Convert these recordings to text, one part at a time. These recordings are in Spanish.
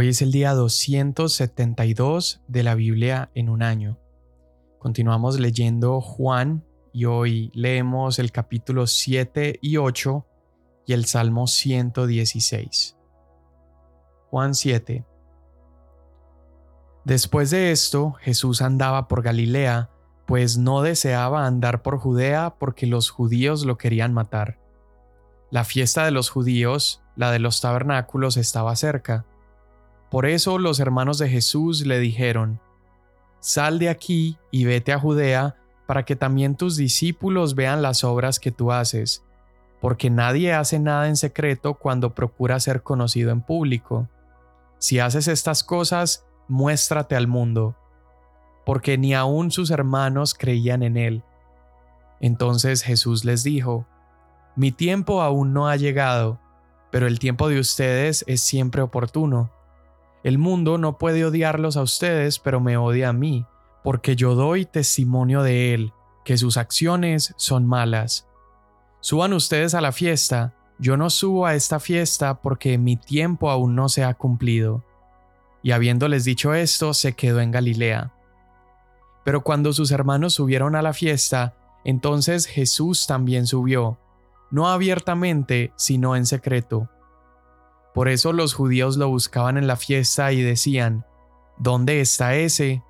Hoy es el día 272 de la Biblia en un año. Continuamos leyendo Juan y hoy leemos el capítulo 7 y 8 y el Salmo 116. Juan 7. Después de esto, Jesús andaba por Galilea, pues no deseaba andar por Judea porque los judíos lo querían matar. La fiesta de los judíos, la de los tabernáculos, estaba cerca por eso los hermanos de Jesús le dijeron, Sal de aquí y vete a Judea, para que también tus discípulos vean las obras que tú haces, porque nadie hace nada en secreto cuando procura ser conocido en público. Si haces estas cosas, muéstrate al mundo, porque ni aun sus hermanos creían en él. Entonces Jesús les dijo, Mi tiempo aún no ha llegado, pero el tiempo de ustedes es siempre oportuno. El mundo no puede odiarlos a ustedes, pero me odia a mí, porque yo doy testimonio de él, que sus acciones son malas. Suban ustedes a la fiesta, yo no subo a esta fiesta porque mi tiempo aún no se ha cumplido. Y habiéndoles dicho esto, se quedó en Galilea. Pero cuando sus hermanos subieron a la fiesta, entonces Jesús también subió, no abiertamente, sino en secreto por eso los judíos lo buscaban en la fiesta y decían, ¿Dónde está ese?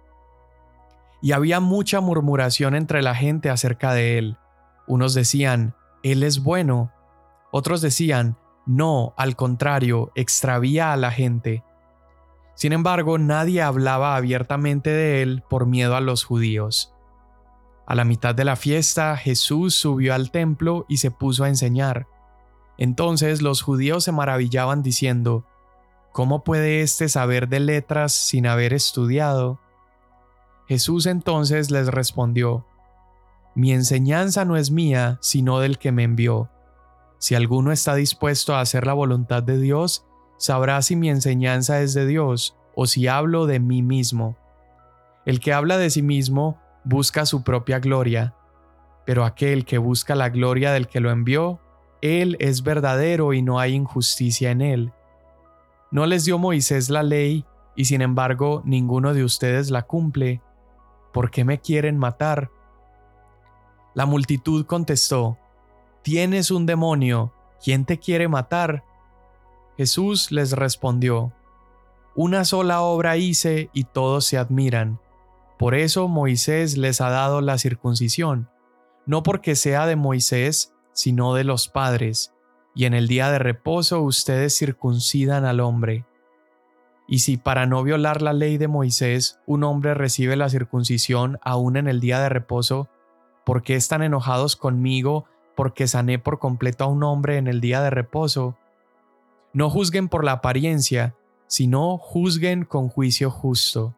Y había mucha murmuración entre la gente acerca de él. Unos decían, Él es bueno. Otros decían, No, al contrario, extravía a la gente. Sin embargo, nadie hablaba abiertamente de él por miedo a los judíos. A la mitad de la fiesta, Jesús subió al templo y se puso a enseñar. Entonces los judíos se maravillaban diciendo, ¿Cómo puede éste saber de letras sin haber estudiado? Jesús entonces les respondió, Mi enseñanza no es mía, sino del que me envió. Si alguno está dispuesto a hacer la voluntad de Dios, sabrá si mi enseñanza es de Dios o si hablo de mí mismo. El que habla de sí mismo busca su propia gloria, pero aquel que busca la gloria del que lo envió, él es verdadero y no hay injusticia en Él. No les dio Moisés la ley, y sin embargo ninguno de ustedes la cumple. ¿Por qué me quieren matar? La multitud contestó, Tienes un demonio, ¿quién te quiere matar? Jesús les respondió, Una sola obra hice y todos se admiran. Por eso Moisés les ha dado la circuncisión, no porque sea de Moisés, sino de los padres, y en el día de reposo ustedes circuncidan al hombre. Y si para no violar la ley de Moisés un hombre recibe la circuncisión aún en el día de reposo, ¿por qué están enojados conmigo porque sané por completo a un hombre en el día de reposo? No juzguen por la apariencia, sino juzguen con juicio justo.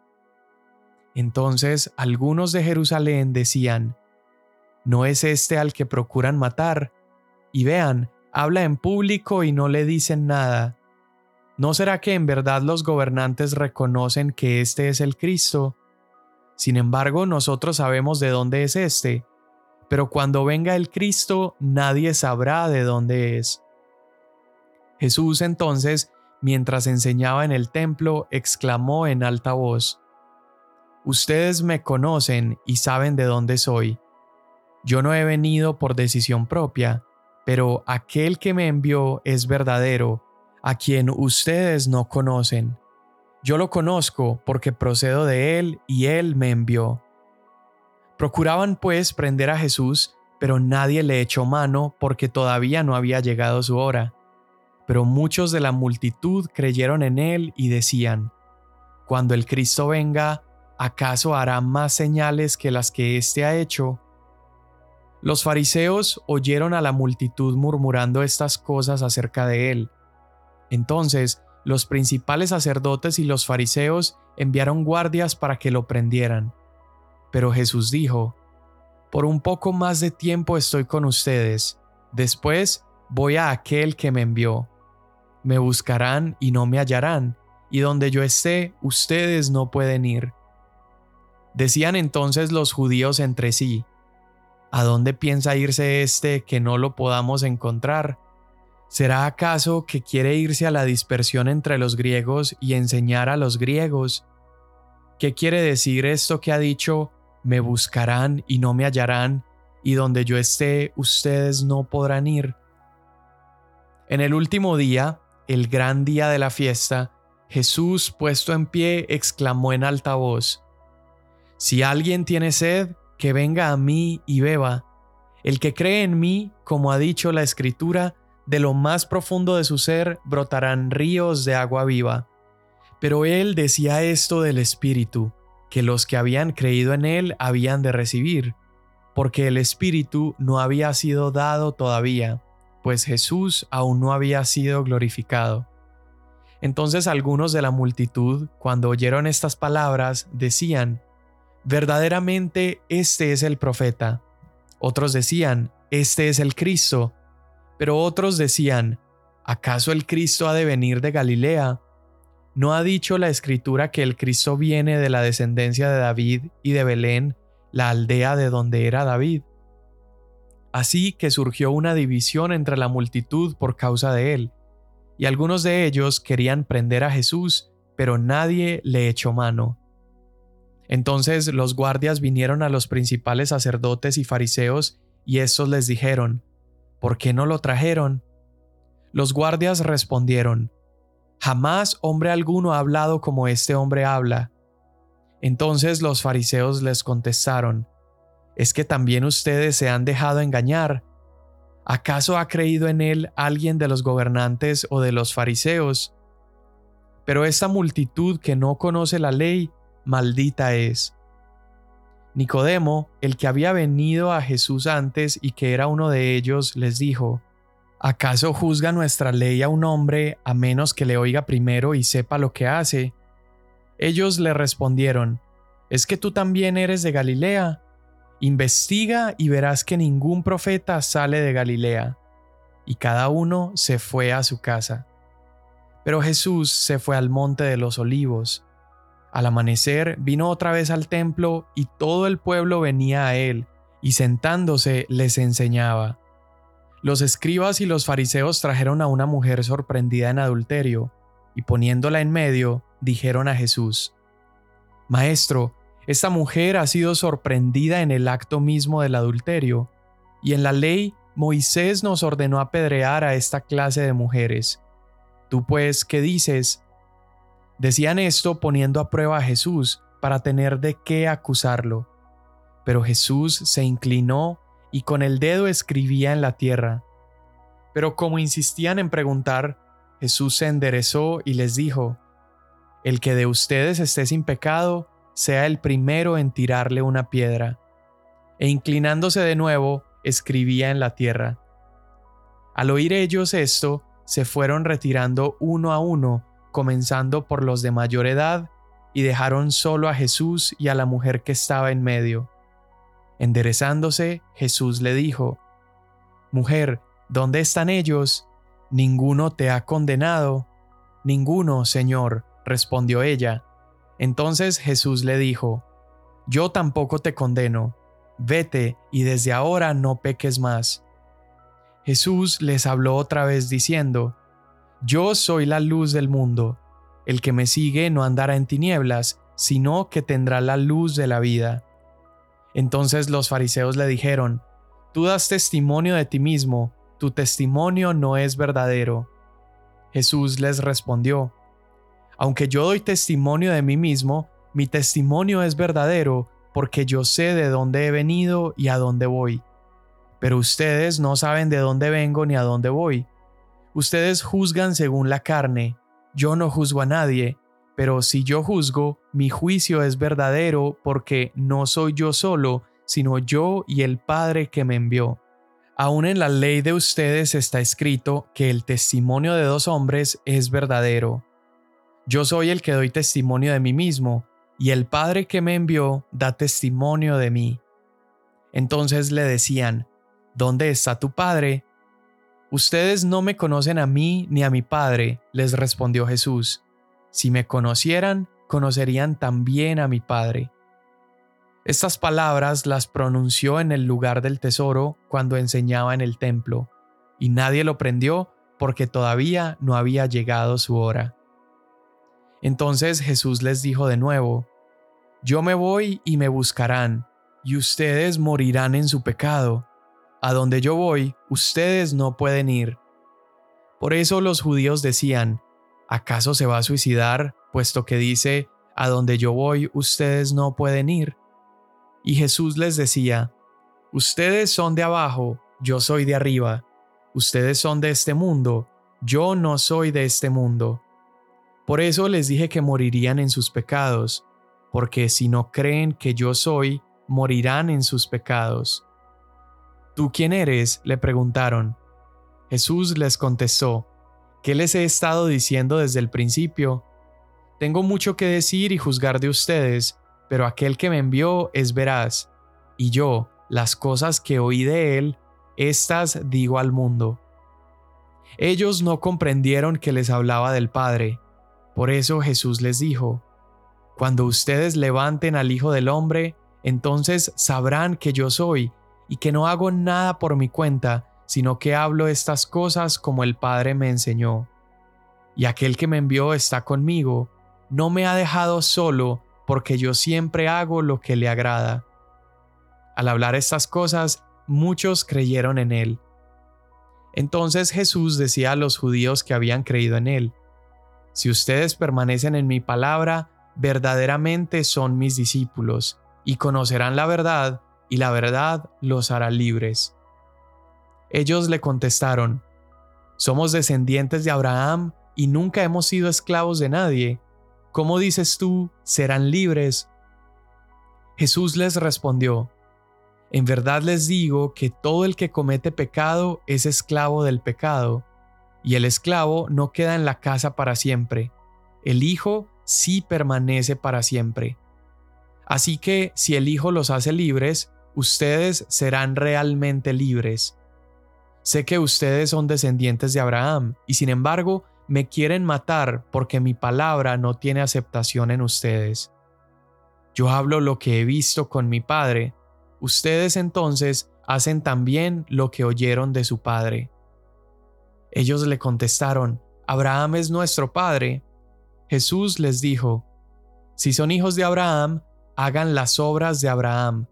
Entonces algunos de Jerusalén decían, ¿No es este al que procuran matar? Y vean, habla en público y no le dicen nada. ¿No será que en verdad los gobernantes reconocen que este es el Cristo? Sin embargo, nosotros sabemos de dónde es este, pero cuando venga el Cristo nadie sabrá de dónde es. Jesús entonces, mientras enseñaba en el templo, exclamó en alta voz, Ustedes me conocen y saben de dónde soy yo no he venido por decisión propia, pero aquel que me envió es verdadero, a quien ustedes no conocen. Yo lo conozco porque procedo de él y él me envió. Procuraban pues prender a Jesús, pero nadie le echó mano porque todavía no había llegado su hora. Pero muchos de la multitud creyeron en él y decían, Cuando el Cristo venga, ¿acaso hará más señales que las que éste ha hecho? Los fariseos oyeron a la multitud murmurando estas cosas acerca de él. Entonces, los principales sacerdotes y los fariseos enviaron guardias para que lo prendieran. Pero Jesús dijo, Por un poco más de tiempo estoy con ustedes, después voy a aquel que me envió. Me buscarán y no me hallarán, y donde yo esté, ustedes no pueden ir. Decían entonces los judíos entre sí, ¿A dónde piensa irse este que no lo podamos encontrar? ¿Será acaso que quiere irse a la dispersión entre los griegos y enseñar a los griegos? ¿Qué quiere decir esto que ha dicho, me buscarán y no me hallarán, y donde yo esté ustedes no podrán ir? En el último día, el gran día de la fiesta, Jesús, puesto en pie, exclamó en alta voz, Si alguien tiene sed, que venga a mí y beba. El que cree en mí, como ha dicho la Escritura, de lo más profundo de su ser brotarán ríos de agua viva. Pero él decía esto del Espíritu, que los que habían creído en él habían de recibir, porque el Espíritu no había sido dado todavía, pues Jesús aún no había sido glorificado. Entonces algunos de la multitud, cuando oyeron estas palabras, decían, Verdaderamente este es el profeta. Otros decían, Este es el Cristo. Pero otros decían, ¿acaso el Cristo ha de venir de Galilea? ¿No ha dicho la escritura que el Cristo viene de la descendencia de David y de Belén, la aldea de donde era David? Así que surgió una división entre la multitud por causa de él, y algunos de ellos querían prender a Jesús, pero nadie le echó mano. Entonces los guardias vinieron a los principales sacerdotes y fariseos, y estos les dijeron, ¿por qué no lo trajeron? Los guardias respondieron, Jamás hombre alguno ha hablado como este hombre habla. Entonces los fariseos les contestaron, ¿Es que también ustedes se han dejado engañar? ¿Acaso ha creído en él alguien de los gobernantes o de los fariseos? Pero esta multitud que no conoce la ley, maldita es. Nicodemo, el que había venido a Jesús antes y que era uno de ellos, les dijo, ¿acaso juzga nuestra ley a un hombre a menos que le oiga primero y sepa lo que hace? Ellos le respondieron, ¿es que tú también eres de Galilea? Investiga y verás que ningún profeta sale de Galilea. Y cada uno se fue a su casa. Pero Jesús se fue al monte de los olivos. Al amanecer vino otra vez al templo y todo el pueblo venía a él, y sentándose les enseñaba. Los escribas y los fariseos trajeron a una mujer sorprendida en adulterio, y poniéndola en medio, dijeron a Jesús, Maestro, esta mujer ha sido sorprendida en el acto mismo del adulterio, y en la ley Moisés nos ordenó apedrear a esta clase de mujeres. Tú pues, ¿qué dices? Decían esto poniendo a prueba a Jesús para tener de qué acusarlo. Pero Jesús se inclinó y con el dedo escribía en la tierra. Pero como insistían en preguntar, Jesús se enderezó y les dijo, El que de ustedes esté sin pecado, sea el primero en tirarle una piedra. E inclinándose de nuevo, escribía en la tierra. Al oír ellos esto, se fueron retirando uno a uno, comenzando por los de mayor edad, y dejaron solo a Jesús y a la mujer que estaba en medio. Enderezándose, Jesús le dijo, Mujer, ¿dónde están ellos? ¿Ninguno te ha condenado? Ninguno, Señor, respondió ella. Entonces Jesús le dijo, Yo tampoco te condeno, vete y desde ahora no peques más. Jesús les habló otra vez diciendo, yo soy la luz del mundo. El que me sigue no andará en tinieblas, sino que tendrá la luz de la vida. Entonces los fariseos le dijeron, Tú das testimonio de ti mismo, tu testimonio no es verdadero. Jesús les respondió, Aunque yo doy testimonio de mí mismo, mi testimonio es verdadero, porque yo sé de dónde he venido y a dónde voy. Pero ustedes no saben de dónde vengo ni a dónde voy. Ustedes juzgan según la carne, yo no juzgo a nadie, pero si yo juzgo, mi juicio es verdadero porque no soy yo solo, sino yo y el Padre que me envió. Aún en la ley de ustedes está escrito que el testimonio de dos hombres es verdadero. Yo soy el que doy testimonio de mí mismo, y el Padre que me envió da testimonio de mí. Entonces le decían, ¿Dónde está tu Padre? Ustedes no me conocen a mí ni a mi Padre, les respondió Jesús. Si me conocieran, conocerían también a mi Padre. Estas palabras las pronunció en el lugar del tesoro cuando enseñaba en el templo, y nadie lo prendió porque todavía no había llegado su hora. Entonces Jesús les dijo de nuevo, Yo me voy y me buscarán, y ustedes morirán en su pecado. A donde yo voy, ustedes no pueden ir. Por eso los judíos decían, ¿acaso se va a suicidar, puesto que dice, A donde yo voy, ustedes no pueden ir? Y Jesús les decía, Ustedes son de abajo, yo soy de arriba. Ustedes son de este mundo, yo no soy de este mundo. Por eso les dije que morirían en sus pecados, porque si no creen que yo soy, morirán en sus pecados. ¿Tú quién eres? le preguntaron. Jesús les contestó, ¿qué les he estado diciendo desde el principio? Tengo mucho que decir y juzgar de ustedes, pero aquel que me envió es veraz, y yo, las cosas que oí de él, estas digo al mundo. Ellos no comprendieron que les hablaba del Padre. Por eso Jesús les dijo, Cuando ustedes levanten al Hijo del Hombre, entonces sabrán que yo soy, y que no hago nada por mi cuenta, sino que hablo estas cosas como el Padre me enseñó. Y aquel que me envió está conmigo, no me ha dejado solo, porque yo siempre hago lo que le agrada. Al hablar estas cosas, muchos creyeron en él. Entonces Jesús decía a los judíos que habían creído en él, Si ustedes permanecen en mi palabra, verdaderamente son mis discípulos, y conocerán la verdad, y la verdad los hará libres. Ellos le contestaron, Somos descendientes de Abraham y nunca hemos sido esclavos de nadie. ¿Cómo dices tú, serán libres? Jesús les respondió, en verdad les digo que todo el que comete pecado es esclavo del pecado, y el esclavo no queda en la casa para siempre, el Hijo sí permanece para siempre. Así que si el Hijo los hace libres, ustedes serán realmente libres. Sé que ustedes son descendientes de Abraham, y sin embargo me quieren matar porque mi palabra no tiene aceptación en ustedes. Yo hablo lo que he visto con mi Padre, Ustedes entonces hacen también lo que oyeron de su padre. Ellos le contestaron, Abraham es nuestro padre. Jesús les dijo, Si son hijos de Abraham, hagan las obras de Abraham.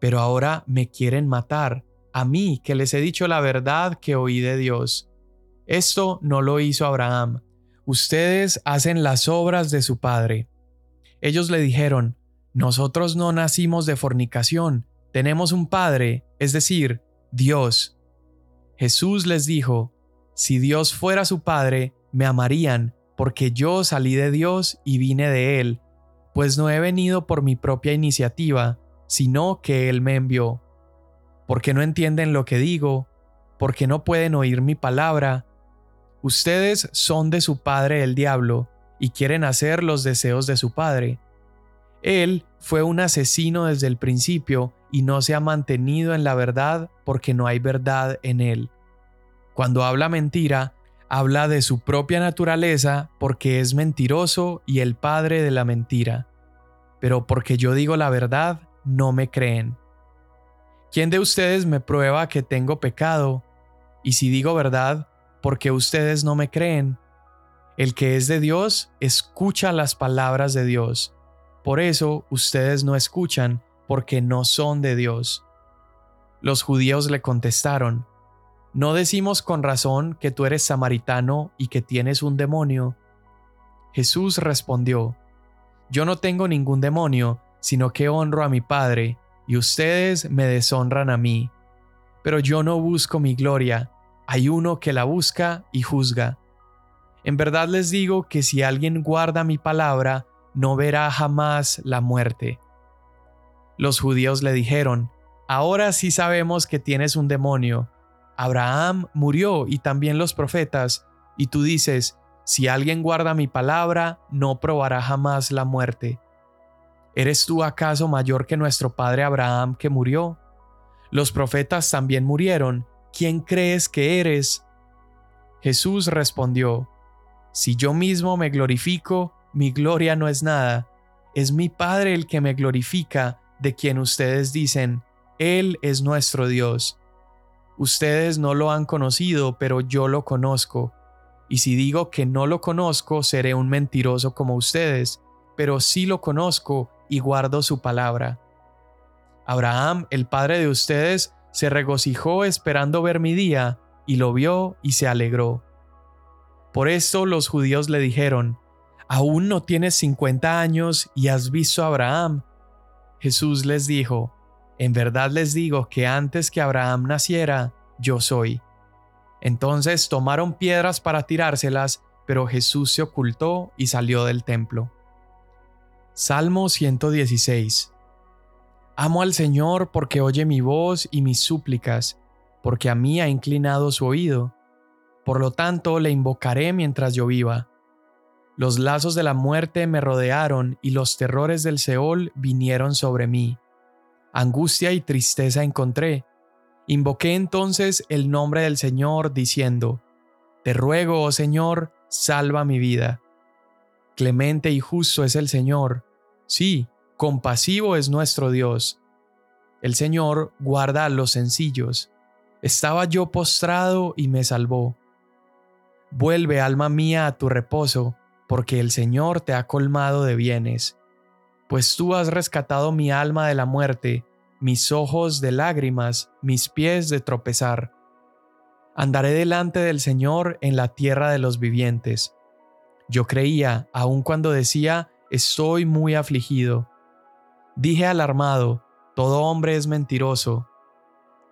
Pero ahora me quieren matar, a mí que les he dicho la verdad que oí de Dios. Esto no lo hizo Abraham. Ustedes hacen las obras de su padre. Ellos le dijeron, Nosotros no nacimos de fornicación, tenemos un Padre, es decir, Dios. Jesús les dijo, si Dios fuera su Padre, me amarían, porque yo salí de Dios y vine de Él, pues no he venido por mi propia iniciativa, sino que Él me envió. Porque no entienden lo que digo, porque no pueden oír mi palabra. Ustedes son de su padre el diablo, y quieren hacer los deseos de su padre. Él fue un asesino desde el principio y no se ha mantenido en la verdad porque no hay verdad en él. Cuando habla mentira, habla de su propia naturaleza porque es mentiroso y el padre de la mentira. Pero porque yo digo la verdad, no me creen. ¿Quién de ustedes me prueba que tengo pecado? Y si digo verdad, ¿por qué ustedes no me creen? El que es de Dios escucha las palabras de Dios. Por eso ustedes no escuchan porque no son de Dios. Los judíos le contestaron, ¿no decimos con razón que tú eres samaritano y que tienes un demonio? Jesús respondió, Yo no tengo ningún demonio, sino que honro a mi Padre, y ustedes me deshonran a mí. Pero yo no busco mi gloria, hay uno que la busca y juzga. En verdad les digo que si alguien guarda mi palabra, no verá jamás la muerte. Los judíos le dijeron, Ahora sí sabemos que tienes un demonio. Abraham murió y también los profetas, y tú dices, Si alguien guarda mi palabra, no probará jamás la muerte. ¿Eres tú acaso mayor que nuestro padre Abraham que murió? Los profetas también murieron. ¿Quién crees que eres? Jesús respondió, Si yo mismo me glorifico, mi gloria no es nada. Es mi Padre el que me glorifica, de quien ustedes dicen, Él es nuestro Dios. Ustedes no lo han conocido, pero yo lo conozco. Y si digo que no lo conozco, seré un mentiroso como ustedes, pero sí lo conozco y guardo su palabra. Abraham, el padre de ustedes, se regocijó esperando ver mi día, y lo vio y se alegró. Por esto los judíos le dijeron, ¿Aún no tienes cincuenta años y has visto a Abraham? Jesús les dijo, En verdad les digo que antes que Abraham naciera, yo soy. Entonces tomaron piedras para tirárselas, pero Jesús se ocultó y salió del templo. Salmo 116 Amo al Señor porque oye mi voz y mis súplicas, porque a mí ha inclinado su oído. Por lo tanto, le invocaré mientras yo viva. Los lazos de la muerte me rodearon y los terrores del Seol vinieron sobre mí. Angustia y tristeza encontré. Invoqué entonces el nombre del Señor, diciendo, Te ruego, oh Señor, salva mi vida. Clemente y justo es el Señor. Sí, compasivo es nuestro Dios. El Señor guarda a los sencillos. Estaba yo postrado y me salvó. Vuelve, alma mía, a tu reposo, porque el Señor te ha colmado de bienes. Pues tú has rescatado mi alma de la muerte, mis ojos de lágrimas, mis pies de tropezar. Andaré delante del Señor en la tierra de los vivientes. Yo creía, aun cuando decía, estoy muy afligido. Dije alarmado, todo hombre es mentiroso.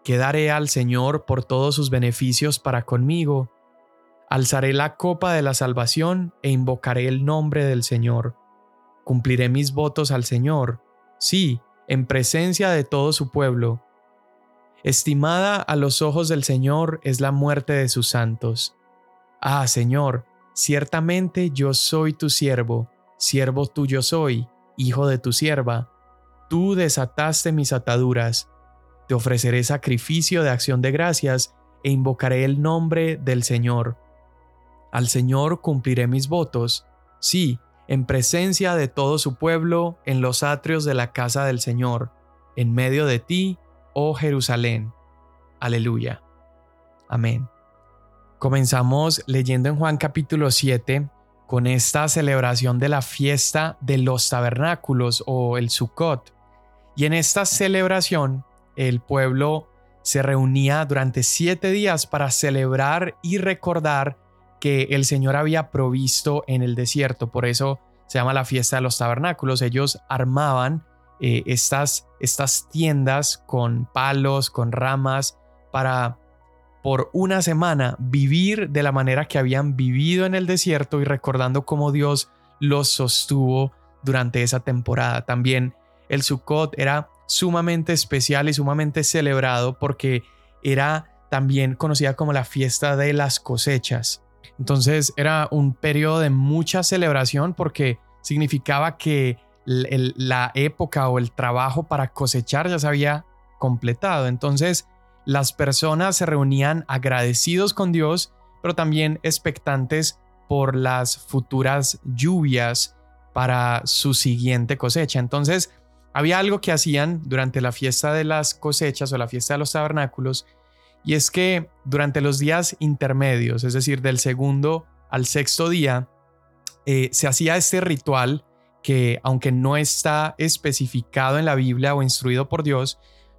Quedaré al Señor por todos sus beneficios para conmigo. Alzaré la copa de la salvación e invocaré el nombre del Señor. Cumpliré mis votos al Señor, sí, en presencia de todo su pueblo. Estimada a los ojos del Señor es la muerte de sus santos. Ah, Señor, ciertamente yo soy tu siervo, siervo tuyo soy, hijo de tu sierva. Tú desataste mis ataduras. Te ofreceré sacrificio de acción de gracias e invocaré el nombre del Señor. Al Señor cumpliré mis votos, sí, en presencia de todo su pueblo, en los atrios de la casa del Señor, en medio de ti, oh Jerusalén. Aleluya. Amén. Comenzamos leyendo en Juan capítulo 7 con esta celebración de la fiesta de los tabernáculos o el Sukkot. Y en esta celebración el pueblo se reunía durante siete días para celebrar y recordar que el Señor había provisto en el desierto. Por eso se llama la fiesta de los tabernáculos. Ellos armaban eh, estas, estas tiendas con palos, con ramas, para por una semana vivir de la manera que habían vivido en el desierto y recordando cómo Dios los sostuvo durante esa temporada. También el Sukkot era sumamente especial y sumamente celebrado porque era también conocida como la fiesta de las cosechas. Entonces era un periodo de mucha celebración porque significaba que la época o el trabajo para cosechar ya se había completado. Entonces las personas se reunían agradecidos con Dios, pero también expectantes por las futuras lluvias para su siguiente cosecha. Entonces había algo que hacían durante la fiesta de las cosechas o la fiesta de los tabernáculos y es que durante los días intermedios, es decir, del segundo al sexto día, eh, se hacía este ritual que, aunque no está especificado en la Biblia o instruido por Dios,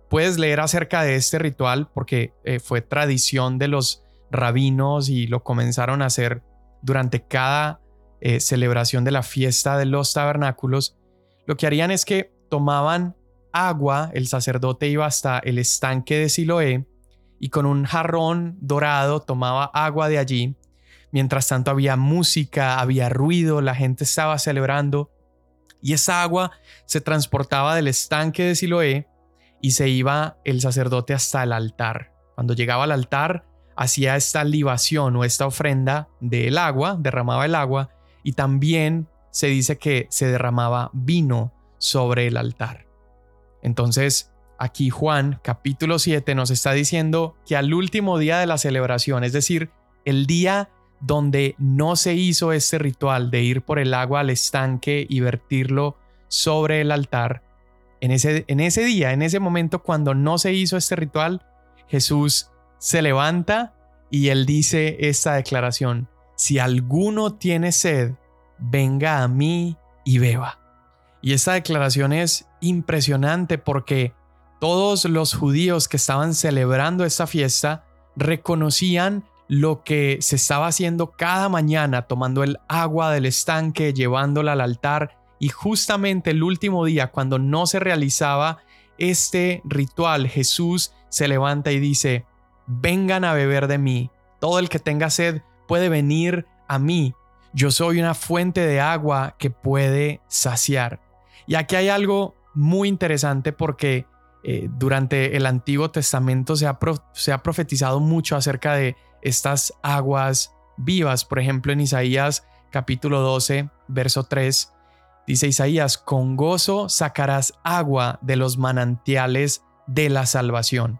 puedes leer acerca de este ritual porque eh, fue tradición de los rabinos y lo comenzaron a hacer durante cada eh, celebración de la fiesta de los tabernáculos. Lo que harían es que tomaban agua, el sacerdote iba hasta el estanque de Siloé, y con un jarrón dorado tomaba agua de allí. Mientras tanto había música, había ruido, la gente estaba celebrando y esa agua se transportaba del estanque de Siloé y se iba el sacerdote hasta el altar. Cuando llegaba al altar, hacía esta libación o esta ofrenda del agua, derramaba el agua y también se dice que se derramaba vino sobre el altar. Entonces, Aquí Juan capítulo 7 nos está diciendo que al último día de la celebración, es decir, el día donde no se hizo este ritual de ir por el agua al estanque y vertirlo sobre el altar, en ese, día, en ese momento cuando no se hizo este ritual, Jesús se levanta y él dice esta declaración, si alguno tiene sed, venga a mí y beba. Y esta declaración es impresionante porque todos los judíos que estaban celebrando esta fiesta reconocían lo que se estaba haciendo cada mañana, tomando el agua del estanque, llevándola al altar, y justamente el último día, cuando no se realizaba este ritual, Jesús se levanta y dice, vengan a beber de mí, todo el que tenga sed puede venir a mí, yo soy una fuente de agua que puede saciar. Y aquí hay algo muy interesante porque eh, durante el Antiguo Testamento se ha, se ha profetizado mucho acerca de estas aguas vivas. Por ejemplo, en Isaías capítulo 12, verso 3, dice Isaías, con gozo sacarás agua de los manantiales de la salvación.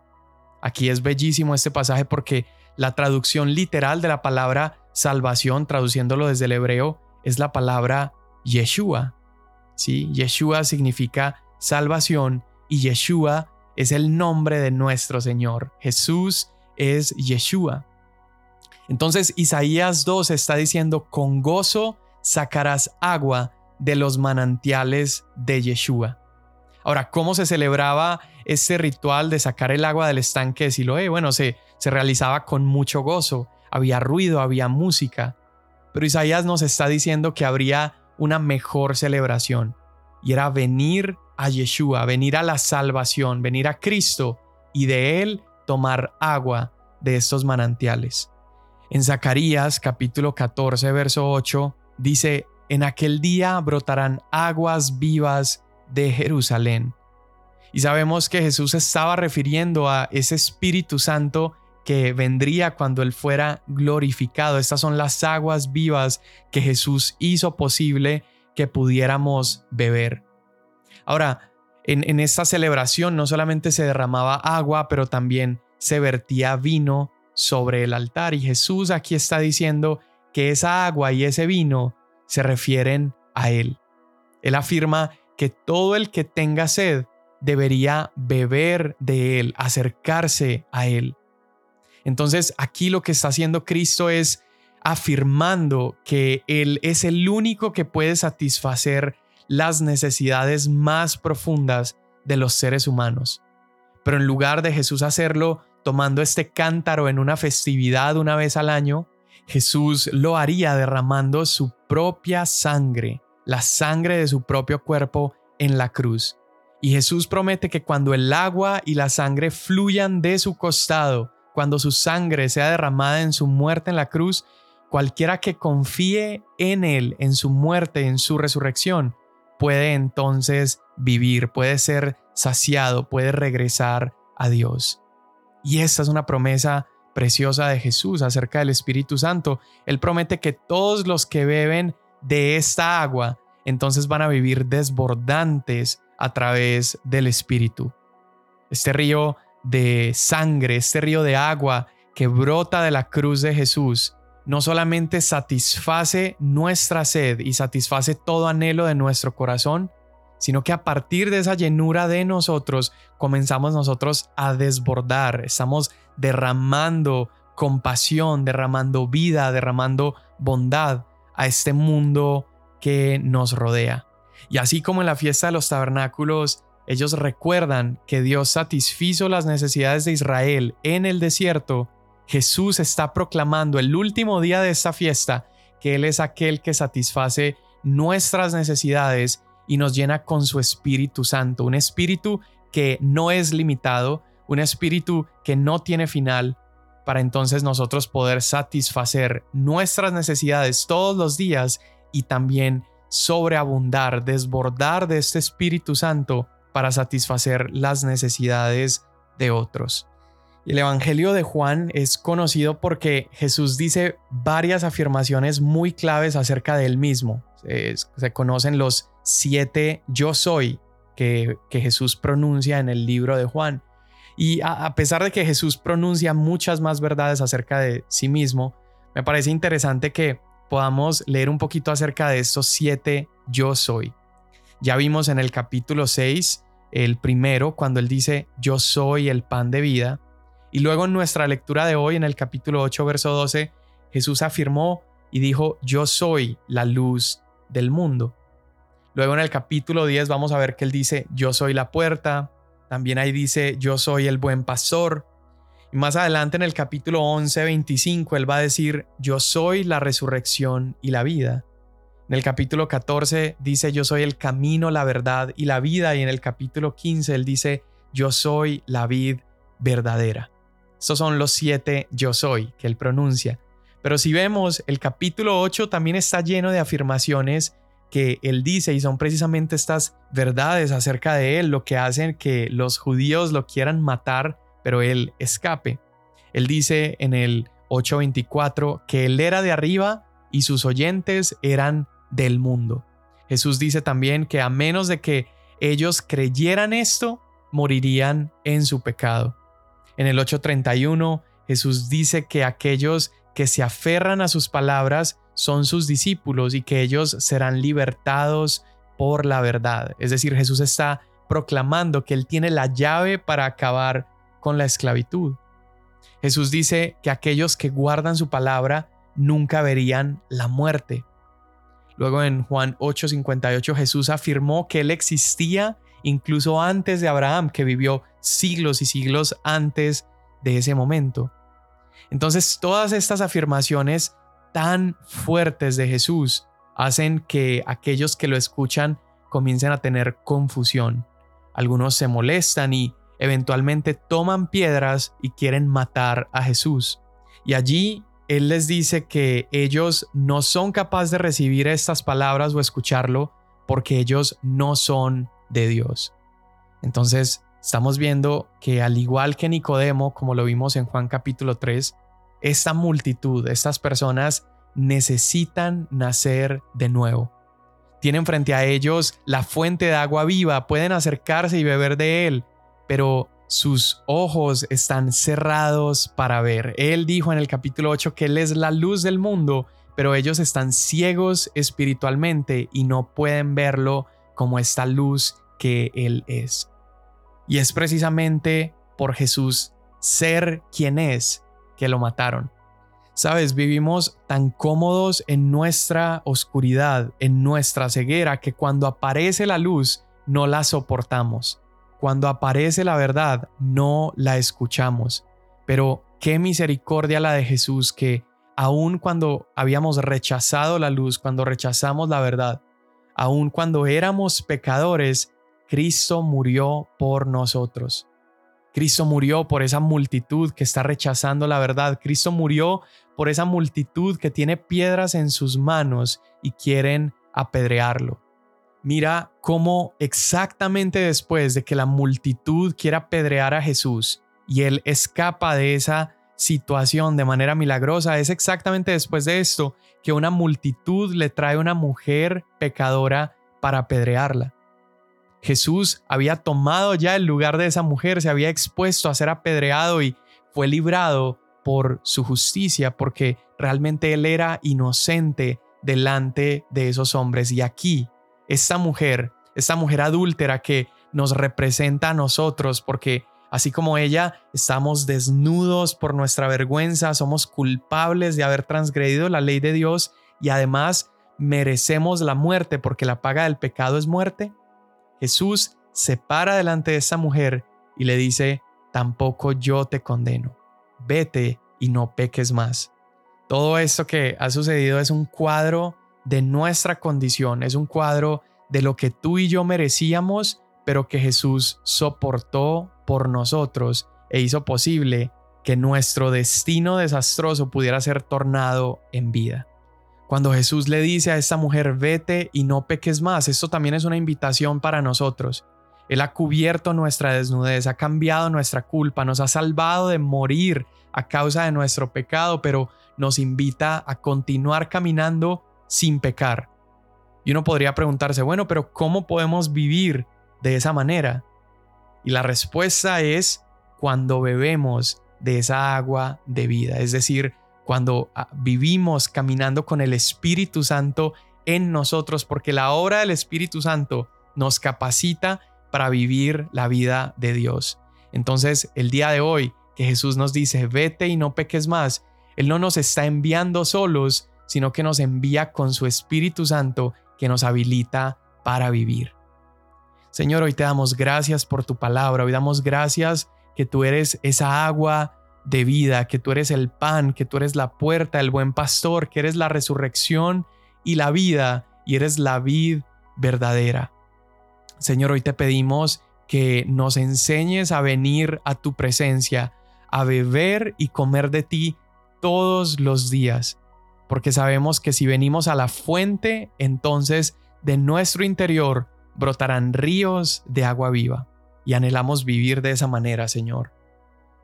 Aquí es bellísimo este pasaje porque la traducción literal de la palabra salvación, traduciéndolo desde el hebreo, es la palabra Yeshua. ¿sí? Yeshua significa salvación y Yeshua es el nombre de nuestro Señor. Jesús es Yeshua. Entonces Isaías 2 está diciendo, con gozo sacarás agua de los manantiales de Yeshua. Ahora, ¿cómo se celebraba este ritual de sacar el agua del estanque de Siloé? Bueno, se, se realizaba con mucho gozo, había ruido, había música. Pero Isaías nos está diciendo que habría una mejor celebración y era venir a Yeshua, venir a la salvación, venir a Cristo y de Él tomar agua de estos manantiales. En Zacarías capítulo 14, verso 8, dice, en aquel día brotarán aguas vivas de Jerusalén. Y sabemos que Jesús estaba refiriendo a ese Espíritu Santo que vendría cuando Él fuera glorificado. Estas son las aguas vivas que Jesús hizo posible que pudiéramos beber. Ahora, en, esta celebración no solamente se derramaba agua, pero también se vertía vino sobre el altar. Y Jesús aquí está diciendo que esa agua y ese vino se refieren a Él. Él afirma que todo el que tenga sed debería beber de Él, acercarse a Él. Entonces aquí lo que está haciendo Cristo es afirmando que Él es el único que puede satisfacer las necesidades más profundas de los seres humanos. Pero en lugar de Jesús hacerlo tomando este cántaro en una festividad una vez al año, Jesús lo haría derramando su propia sangre, la sangre de su propio cuerpo en la cruz. Y Jesús promete que cuando el agua y la sangre fluyan de su costado, cuando su sangre sea derramada en su muerte en la cruz, cualquiera que confíe en Él, en su muerte, en su resurrección, puede entonces vivir, puede ser saciado, puede regresar a Dios. Y esta es una promesa preciosa de Jesús acerca del Espíritu Santo. Él promete que todos los que beben de esta agua, entonces van a vivir desbordantes a través del Espíritu. Este río de sangre, este río de agua que brota de la cruz de Jesús, no solamente satisface nuestra sed y satisface todo anhelo de nuestro corazón, sino que a partir de esa llenura de nosotros comenzamos nosotros a desbordar, estamos derramando compasión, derramando vida, derramando bondad a este mundo que nos rodea. Y así como en la fiesta de los tabernáculos ellos recuerdan que Dios satisfizo las necesidades de Israel en el desierto. Jesús está proclamando el último día de esta fiesta que Él es aquel que satisface nuestras necesidades y nos llena con su Espíritu Santo, un Espíritu que no es limitado, un Espíritu que no tiene final, para entonces nosotros poder satisfacer nuestras necesidades todos los días y también sobreabundar, desbordar de este Espíritu Santo para satisfacer las necesidades de otros. el Evangelio de Juan es conocido porque Jesús dice varias afirmaciones muy claves acerca de él mismo. Se, conocen los siete yo soy que, Jesús pronuncia en el libro de Juan. Y a, pesar de que Jesús pronuncia muchas más verdades acerca de sí mismo, me parece interesante que podamos leer un poquito acerca de estos siete yo soy. Ya vimos en el capítulo 6 el primero cuando él dice, yo soy el pan de vida. Y luego en nuestra lectura de hoy, en el capítulo 8, verso 12, Jesús afirmó y dijo, yo soy la luz del mundo. Luego en el capítulo 10 vamos a ver que él dice, yo soy la puerta. También ahí dice, yo soy el buen pastor. Y más adelante en el capítulo 11, 25, él va a decir, yo soy la resurrección y la vida. En el capítulo 14 dice, yo soy el camino, la verdad y la vida. Y en el capítulo 15 él dice, yo soy la vid verdadera. Estos son los siete yo soy que él pronuncia. Pero si vemos, el capítulo 8 también está lleno de afirmaciones que él dice y son precisamente estas verdades acerca de él lo que hacen que los judíos lo quieran matar, pero él escape. Él dice en el 8:24 que él era de arriba y sus oyentes eran del mundo. Jesús dice también que a menos de que ellos creyeran esto, morirían en su pecado. En el 8:31 Jesús dice que aquellos que se aferran a sus palabras son sus discípulos y que ellos serán libertados por la verdad. Es decir, Jesús está proclamando que Él tiene la llave para acabar con la esclavitud. Jesús dice que aquellos que guardan su palabra nunca verían la muerte. Luego en Juan 8:58 Jesús afirmó que Él existía incluso antes de Abraham, que vivió siglos y siglos antes de ese momento. Entonces todas estas afirmaciones tan fuertes de Jesús hacen que aquellos que lo escuchan comiencen a tener confusión. Algunos se molestan y eventualmente toman piedras y quieren matar a Jesús. Y allí Él les dice que ellos no son capaces de recibir estas palabras o escucharlo porque ellos no son de Dios. Entonces, estamos viendo que al igual que Nicodemo, como lo vimos en Juan capítulo 3, esta multitud, estas personas necesitan nacer de nuevo. Tienen frente a ellos la fuente de agua viva, pueden acercarse y beber de él, pero sus ojos están cerrados para ver. Él dijo en el capítulo 8 que Él es la luz del mundo, pero ellos están ciegos espiritualmente y no pueden verlo como esta luz que Él es. Y es precisamente por Jesús ser quien es que lo mataron. Sabes, vivimos tan cómodos en nuestra oscuridad, en nuestra ceguera, que cuando aparece la luz no la soportamos. Cuando aparece la verdad no la escuchamos. Pero qué misericordia la de Jesús que aun cuando habíamos rechazado la luz, cuando rechazamos la verdad, aun cuando éramos pecadores, Cristo murió por nosotros. Cristo murió por esa multitud que está rechazando la verdad. Cristo murió por esa multitud que tiene piedras en sus manos y quieren apedrearlo. Mira cómo exactamente después de que la multitud quiera apedrear a Jesús y él escapa de esa situación de manera milagrosa, es exactamente después de esto que una multitud le trae una mujer pecadora para apedrearla. Jesús había tomado ya el lugar de esa mujer, se había expuesto a ser apedreado y fue librado por su justicia, porque realmente él era inocente delante de esos hombres. Y aquí, esta mujer, esta mujer adúltera que nos representa a nosotros, porque así como ella, estamos desnudos por nuestra vergüenza, somos culpables de haber transgredido la ley de Dios y además merecemos la muerte porque la paga del pecado es muerte. Jesús se para delante de esa mujer y le dice, tampoco yo te condeno, vete y no peques más. Todo esto que ha sucedido es un cuadro de nuestra condición, es un cuadro de lo que tú y yo merecíamos, pero que Jesús soportó por nosotros e hizo posible que nuestro destino desastroso pudiera ser tornado en vida. Cuando Jesús le dice a esta mujer, vete y no peques más, esto también es una invitación para nosotros. Él ha cubierto nuestra desnudez, ha cambiado nuestra culpa, nos ha salvado de morir a causa de nuestro pecado, pero nos invita a continuar caminando sin pecar. Y uno podría preguntarse, bueno, pero ¿cómo podemos vivir de esa manera? Y la respuesta es cuando bebemos de esa agua de vida, es decir, cuando ah, vivimos caminando con el Espíritu Santo en nosotros, porque la obra del Espíritu Santo nos capacita para vivir la vida de Dios. Entonces, el día de hoy, que Jesús nos dice, vete y no peques más. Él no nos está enviando solos, sino que nos envía con su Espíritu Santo que nos habilita para vivir. Señor, hoy te damos gracias por tu palabra, hoy damos gracias que tú eres esa agua de vida, que tú eres el pan, que tú eres la puerta, el buen pastor, que eres la resurrección y la vida, y eres la vid verdadera. Señor, hoy te pedimos que nos enseñes a venir a tu presencia, a beber y comer de ti todos los días, porque sabemos que si venimos a la fuente, entonces de nuestro interior brotarán ríos de agua viva, y anhelamos vivir de esa manera, Señor.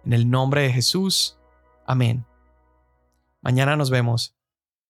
En el nombre de Jesús, amén. Mañana nos vemos.